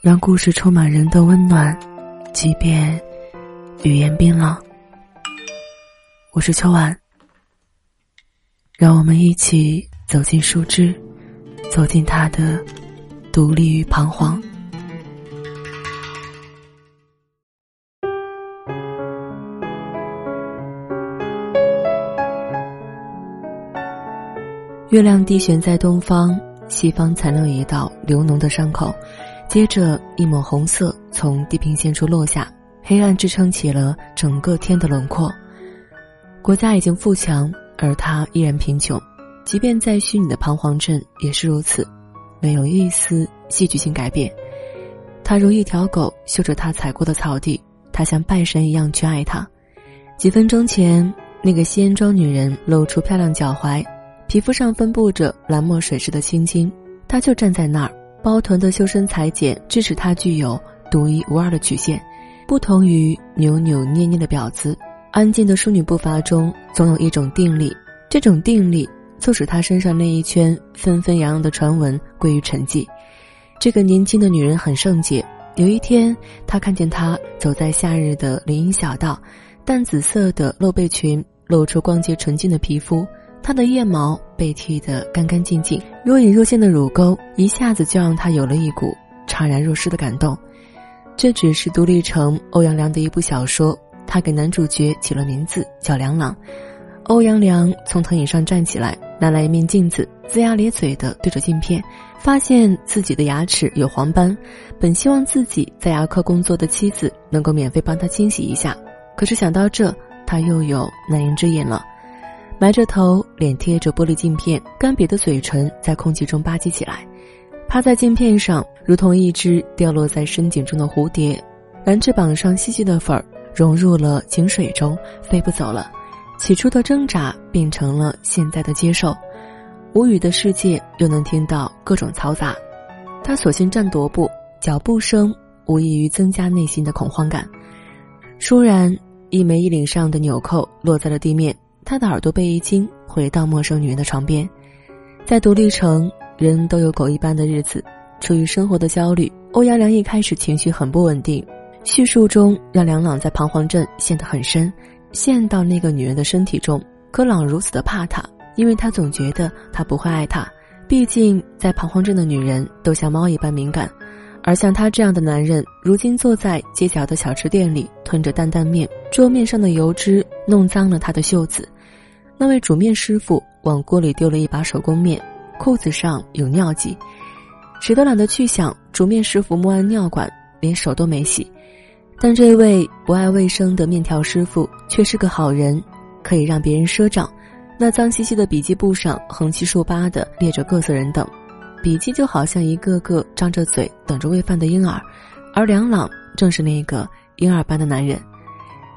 让故事充满人的温暖，即便语言冰冷。我是秋晚，让我们一起走进树枝，走进他的独立与彷徨。月亮低悬在东方，西方残留一道流脓的伤口。接着，一抹红色从地平线处落下，黑暗支撑起了整个天的轮廓。国家已经富强，而他依然贫穷。即便在虚拟的彷徨镇也是如此，没有一丝戏剧性改变。他如一条狗，嗅着他踩过的草地。他像拜神一样去爱他。几分钟前，那个西安庄女人露出漂亮脚踝。皮肤上分布着蓝墨水似的青筋，她就站在那儿，包臀的修身裁剪致使她具有独一无二的曲线，不同于扭扭捏捏的婊子。安静的淑女步伐中总有一种定力，这种定力促使她身上那一圈纷纷扬扬的传闻归于沉寂。这个年轻的女人很圣洁。有一天，她看见她走在夏日的林荫小道，淡紫色的露背裙露出光洁纯净的皮肤。他的腋毛被剃得干干净净，若隐若现的乳沟一下子就让他有了一股怅然若失的感动。这只是独立成欧阳良的一部小说，他给男主角起了名字叫梁朗。欧阳良从藤椅上站起来，拿来一面镜子，龇牙咧嘴的对着镜片，发现自己的牙齿有黄斑。本希望自己在牙科工作的妻子能够免费帮他清洗一下，可是想到这，他又有难言之隐了。埋着头，脸贴着玻璃镜片，干瘪的嘴唇在空气中吧唧起来，趴在镜片上，如同一只掉落在深井中的蝴蝶，蓝翅膀上细细的粉儿融入了井水中，飞不走了。起初的挣扎变成了现在的接受，无语的世界又能听到各种嘈杂。他索性站踱步，脚步声无异于增加内心的恐慌感。倏然，一枚衣领上的纽扣落在了地面。他的耳朵被一惊，回到陌生女人的床边。在独立城，人都有狗一般的日子。出于生活的焦虑，欧阳良一开始情绪很不稳定。叙述中让梁朗在彷徨镇陷得很深，陷到那个女人的身体中。可朗如此的怕他，因为他总觉得他不会爱他。毕竟在彷徨镇的女人都像猫一般敏感。而像他这样的男人，如今坐在街角的小吃店里，吞着担担面，桌面上的油脂弄脏了他的袖子。那位煮面师傅往锅里丢了一把手工面，裤子上有尿迹，谁都懒得去想。煮面师傅摸完尿管，连手都没洗。但这位不爱卫生的面条师傅却是个好人，可以让别人赊账。那脏兮兮的笔记簿上横七竖八的列着各色人等。笔记就好像一个个张着嘴等着喂饭的婴儿，而梁朗正是那个婴儿般的男人。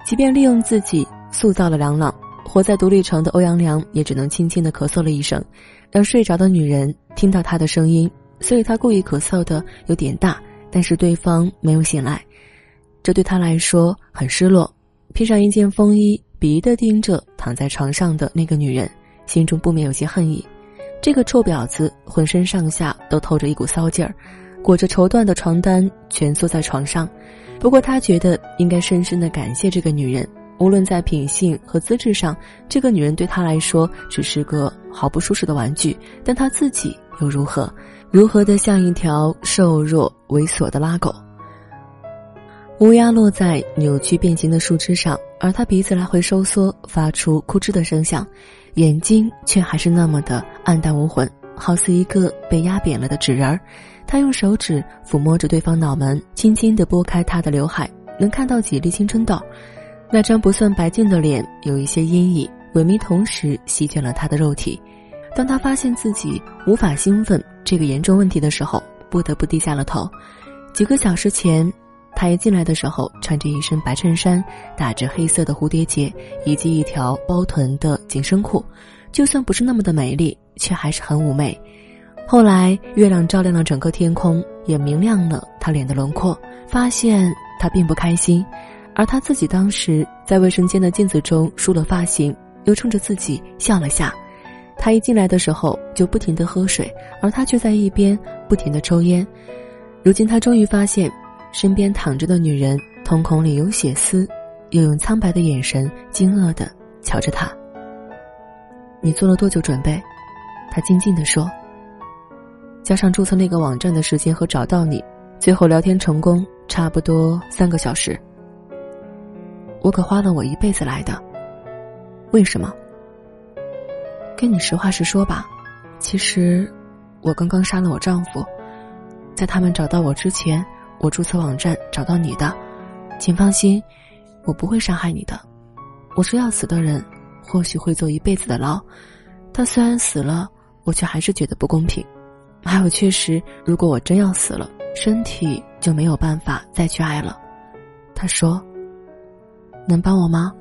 即便利用自己塑造了梁朗，活在独立城的欧阳良也只能轻轻的咳嗽了一声，让睡着的女人听到他的声音。所以他故意咳嗽的有点大，但是对方没有醒来，这对他来说很失落。披上一件风衣，鄙夷的盯着躺在床上的那个女人，心中不免有些恨意。这个臭婊子浑身上下都透着一股骚劲儿，裹着绸缎的床单蜷缩在床上。不过他觉得应该深深的感谢这个女人，无论在品性和资质上，这个女人对他来说只是个毫不舒适的玩具。但他自己又如何？如何的像一条瘦弱猥琐的拉狗？乌鸦落在扭曲变形的树枝上，而他鼻子来回收缩，发出枯枝的声响。眼睛却还是那么的暗淡无魂，好似一个被压扁了的纸人儿。他用手指抚摸着对方脑门，轻轻地拨开他的刘海，能看到几粒青春痘。那张不算白净的脸有一些阴影，萎靡同时席卷了他的肉体。当他发现自己无法兴奋这个严重问题的时候，不得不低下了头。几个小时前。他一进来的时候，穿着一身白衬衫，打着黑色的蝴蝶结，以及一条包臀的紧身裤，就算不是那么的美丽，却还是很妩媚。后来月亮照亮了整个天空，也明亮了他脸的轮廓，发现他并不开心。而他自己当时在卫生间的镜子中梳了发型，又冲着自己笑了下。他一进来的时候就不停的喝水，而他却在一边不停的抽烟。如今他终于发现，身边躺着的女人瞳孔里有血丝，又用苍白的眼神惊愕的瞧着他。你做了多久准备？他静静的说。加上注册那个网站的时间和找到你，最后聊天成功，差不多三个小时。我可花了我一辈子来的。为什么？跟你实话实说吧，其实，我刚刚杀了我丈夫。在他们找到我之前，我注册网站找到你的，请放心，我不会伤害你的。我说要死的人，或许会坐一辈子的牢，他虽然死了，我却还是觉得不公平。还有，确实，如果我真要死了，身体就没有办法再去爱了。他说：“能帮我吗？”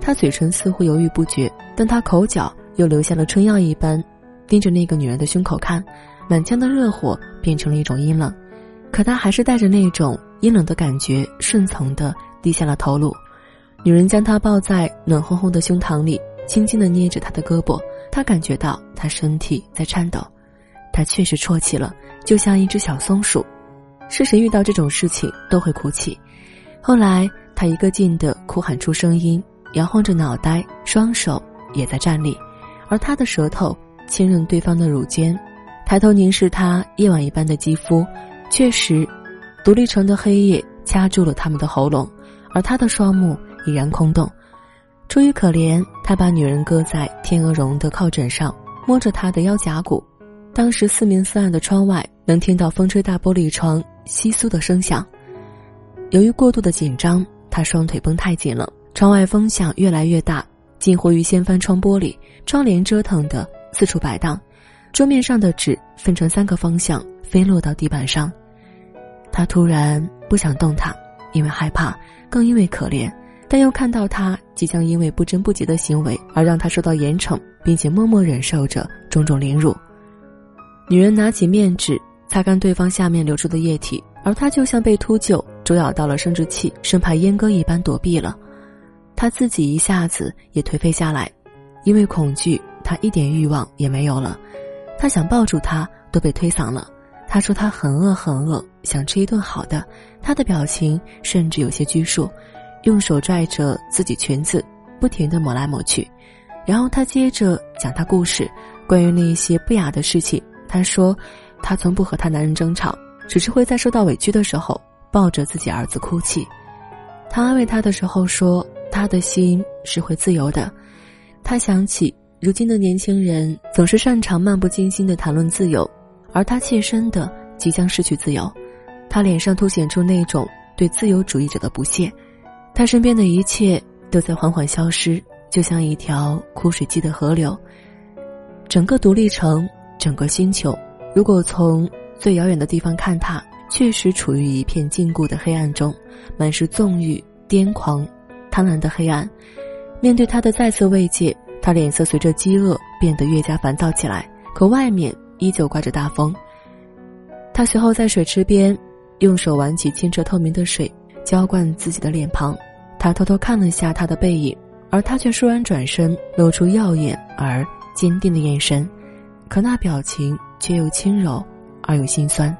他嘴唇似乎犹豫不决，但他口角又留下了春药一般，盯着那个女人的胸口看。满腔的热火变成了一种阴冷，可他还是带着那种阴冷的感觉，顺从的低下了头颅。女人将他抱在暖烘烘的胸膛里，轻轻的捏着他的胳膊，他感觉到他身体在颤抖，他确实啜泣了，就像一只小松鼠。是谁遇到这种事情都会哭泣？后来他一个劲的哭喊出声音，摇晃着脑袋，双手也在站立，而他的舌头亲吻对方的乳尖。抬头凝视他夜晚一般的肌肤，确实，独立成的黑夜掐住了他们的喉咙，而他的双目已然空洞。出于可怜，他把女人搁在天鹅绒的靠枕上，摸着她的腰胛骨。当时四明四暗的窗外，能听到风吹大玻璃窗窸窣的声响。由于过度的紧张，他双腿绷太紧了，窗外风响越来越大，近乎于掀翻窗玻璃，窗帘折腾的四处摆荡。桌面上的纸分成三个方向飞落到地板上，他突然不想动弹，因为害怕，更因为可怜，但又看到他即将因为不贞不洁的行为而让他受到严惩，并且默默忍受着种种凌辱。女人拿起面纸擦干对方下面流出的液体，而他就像被秃鹫主咬到了生殖器，生怕阉割一般躲避了。他自己一下子也颓废下来，因为恐惧，他一点欲望也没有了。他想抱住她，都被推搡了。他说他很饿很饿，想吃一顿好的。他的表情甚至有些拘束，用手拽着自己裙子，不停地抹来抹去。然后他接着讲他故事，关于那些不雅的事情。他说，他从不和他男人争吵，只是会在受到委屈的时候抱着自己儿子哭泣。他安慰他的时候说，他的心是会自由的。他想起。如今的年轻人总是擅长漫不经心的谈论自由，而他切身的即将失去自由，他脸上凸显出那种对自由主义者的不屑，他身边的一切都在缓缓消失，就像一条枯水季的河流。整个独立城，整个星球，如果从最遥远的地方看，他确实处于一片禁锢的黑暗中，满是纵欲、癫狂、贪婪的黑暗。面对他的再次慰藉。他脸色随着饥饿变得越加烦躁起来，可外面依旧刮着大风。他随后在水池边，用手挽起清澈透明的水，浇灌自己的脸庞。他偷偷看了一下他的背影，而他却倏然转身，露出耀眼而坚定的眼神，可那表情却又轻柔而又心酸。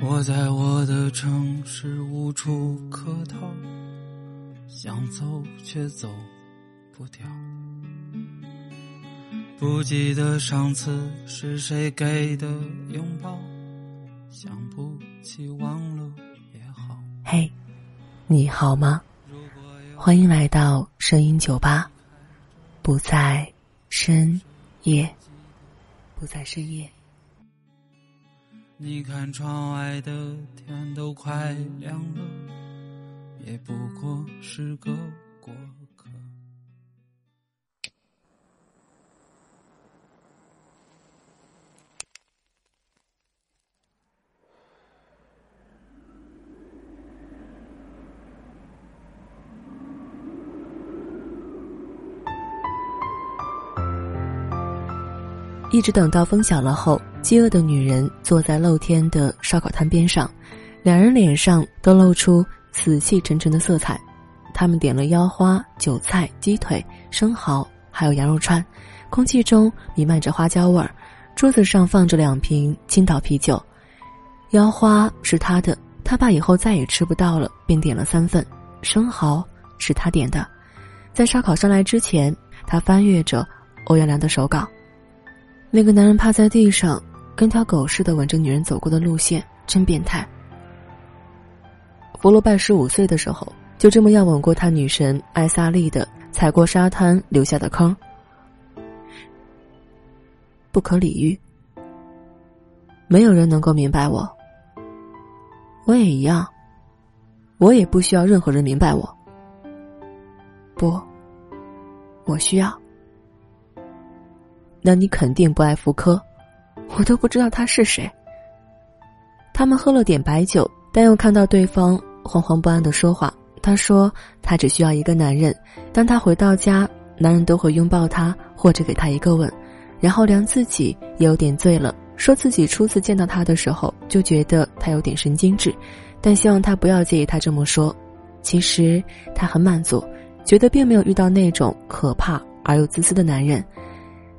我在我的城市无处可逃。想走却走不掉，不记得上次是谁给的拥抱，想不起忘了也好。嘿，你好吗？欢迎来到声音酒吧，不在深夜，不在深夜。你看窗外的天都快亮了。也不过是个过一直等到风小了后，饥饿的女人坐在露天的烧烤摊边上，两人脸上都露出。死气沉沉的色彩，他们点了腰花、韭菜、鸡腿、生蚝，还有羊肉串，空气中弥漫着花椒味儿，桌子上放着两瓶青岛啤酒，腰花是他的，他怕以后再也吃不到了，便点了三份。生蚝是他点的，在烧烤上来之前，他翻阅着欧阳良的手稿。那个男人趴在地上，跟条狗似的吻着女人走过的路线，真变态。福罗拜十五岁的时候，就这么样吻过他女神艾萨利的踩过沙滩留下的坑。不可理喻。没有人能够明白我，我也一样。我也不需要任何人明白我。不，我需要。那你肯定不爱福柯，我都不知道他是谁。他们喝了点白酒，但又看到对方惶惶不安的说话。他说他只需要一个男人，当他回到家，男人都会拥抱他或者给他一个吻。然后梁自己也有点醉了，说自己初次见到他的时候就觉得他有点神经质，但希望他不要介意他这么说。其实他很满足，觉得并没有遇到那种可怕而又自私的男人。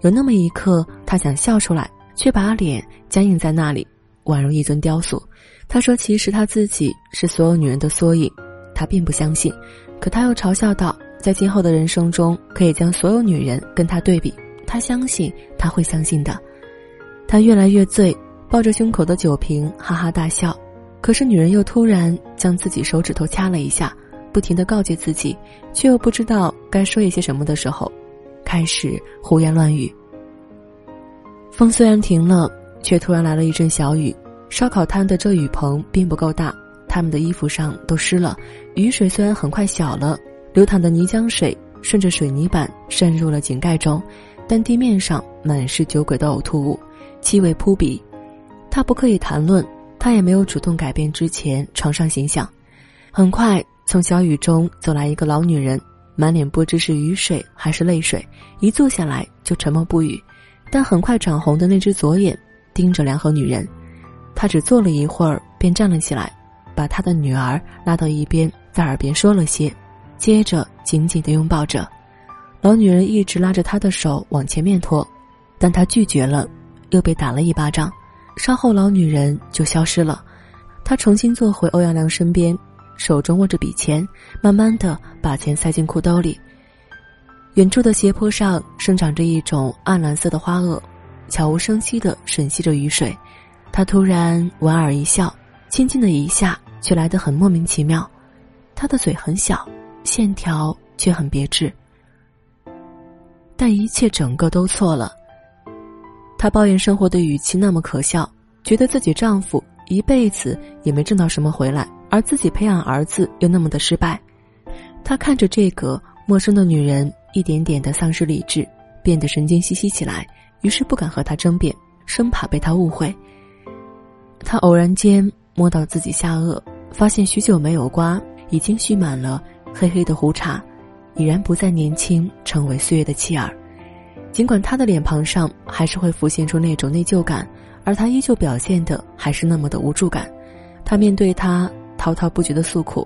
有那么一刻，他想笑出来，却把脸僵硬在那里，宛如一尊雕塑。他说：“其实他自己是所有女人的缩影。”他并不相信，可他又嘲笑道：“在今后的人生中，可以将所有女人跟他对比。”他相信他会相信的，他越来越醉，抱着胸口的酒瓶哈哈大笑。可是女人又突然将自己手指头掐了一下，不停的告诫自己，却又不知道该说一些什么的时候，开始胡言乱语。风虽然停了，却突然来了一阵小雨。烧烤摊的这雨棚并不够大，他们的衣服上都湿了。雨水虽然很快小了，流淌的泥浆水顺着水泥板渗入了井盖中。但地面上满是酒鬼的呕吐物，气味扑鼻。他不刻意谈论，他也没有主动改变之前床上形象。很快，从小雨中走来一个老女人，满脸不知是雨水还是泪水，一坐下来就沉默不语。但很快涨红的那只左眼盯着梁和女人，他只坐了一会儿便站了起来，把他的女儿拉到一边，在耳边说了些，接着紧紧的拥抱着。老女人一直拉着他的手往前面拖，但他拒绝了，又被打了一巴掌。稍后，老女人就消失了。他重新坐回欧阳良身边，手中握着笔钱，慢慢的把钱塞进裤兜里。远处的斜坡上生长着一种暗蓝色的花萼，悄无声息的吮吸着雨水。他突然莞尔一笑，轻轻的一下，却来得很莫名其妙。他的嘴很小，线条却很别致。但一切整个都错了。她抱怨生活的语气那么可笑，觉得自己丈夫一辈子也没挣到什么回来，而自己培养儿子又那么的失败。他看着这个陌生的女人，一点点的丧失理智，变得神经兮兮起来，于是不敢和她争辩，生怕被她误会。他偶然间摸到自己下颚，发现许久没有刮，已经蓄满了黑黑的胡茬。已然不再年轻，成为岁月的弃儿。尽管他的脸庞上还是会浮现出那种内疚感，而他依旧表现的还是那么的无助感。他面对他滔滔不绝的诉苦，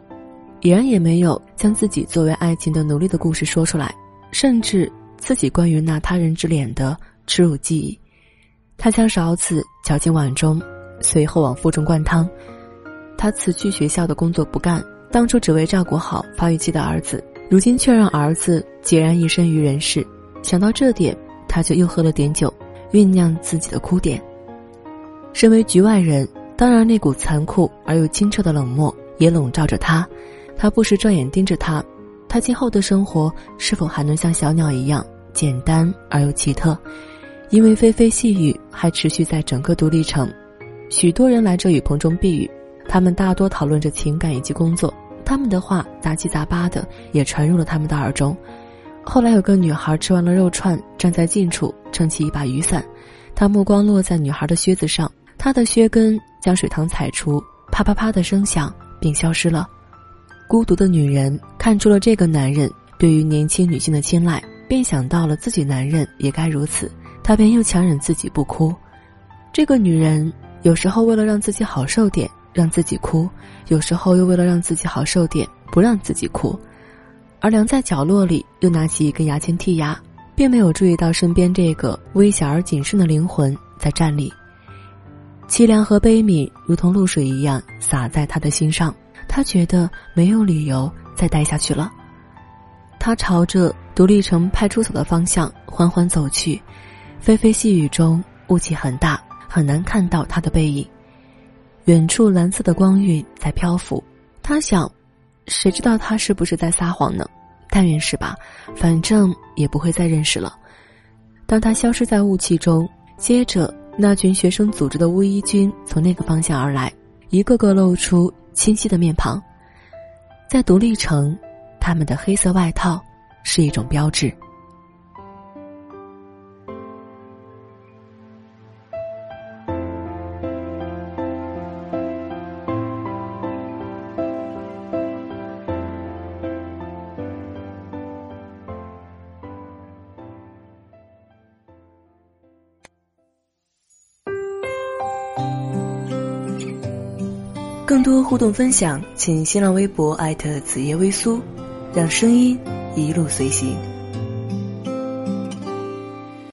已然也没有将自己作为爱情的奴隶的故事说出来，甚至自己关于那他人之脸的耻辱记忆。他将勺子搅进碗中，随后往腹中灌汤。他辞去学校的工作不干，当初只为照顾好发育期的儿子。如今却让儿子孑然一身于人世，想到这点，他就又喝了点酒，酝酿自己的哭点。身为局外人，当然那股残酷而又清澈的冷漠也笼罩着他。他不时转眼盯着他，他今后的生活是否还能像小鸟一样简单而又奇特？因为霏霏细雨还持续在整个独立城，许多人来这雨棚中避雨，他们大多讨论着情感以及工作。他们的话杂七杂八的也传入了他们的耳中。后来有个女孩吃完了肉串，站在近处撑起一把雨伞，她目光落在女孩的靴子上，她的靴跟将水塘踩出啪啪啪的声响，并消失了。孤独的女人看出了这个男人对于年轻女性的青睐，便想到了自己男人也该如此，她便又强忍自己不哭。这个女人有时候为了让自己好受点。让自己哭，有时候又为了让自己好受点，不让自己哭。而梁在角落里又拿起一根牙签剔牙，并没有注意到身边这个微小而谨慎的灵魂在站立。凄凉和悲悯如同露水一样洒在他的心上，他觉得没有理由再待下去了。他朝着独立城派出所的方向缓缓走去，霏霏细雨中雾气很大，很难看到他的背影。远处蓝色的光晕在漂浮，他想，谁知道他是不是在撒谎呢？但愿是吧，反正也不会再认识了。当他消失在雾气中，接着那群学生组织的乌衣军从那个方向而来，一个个露出清晰的面庞。在独立城，他们的黑色外套是一种标志。更多互动分享，请新浪微博艾特子夜微苏，让声音一路随行。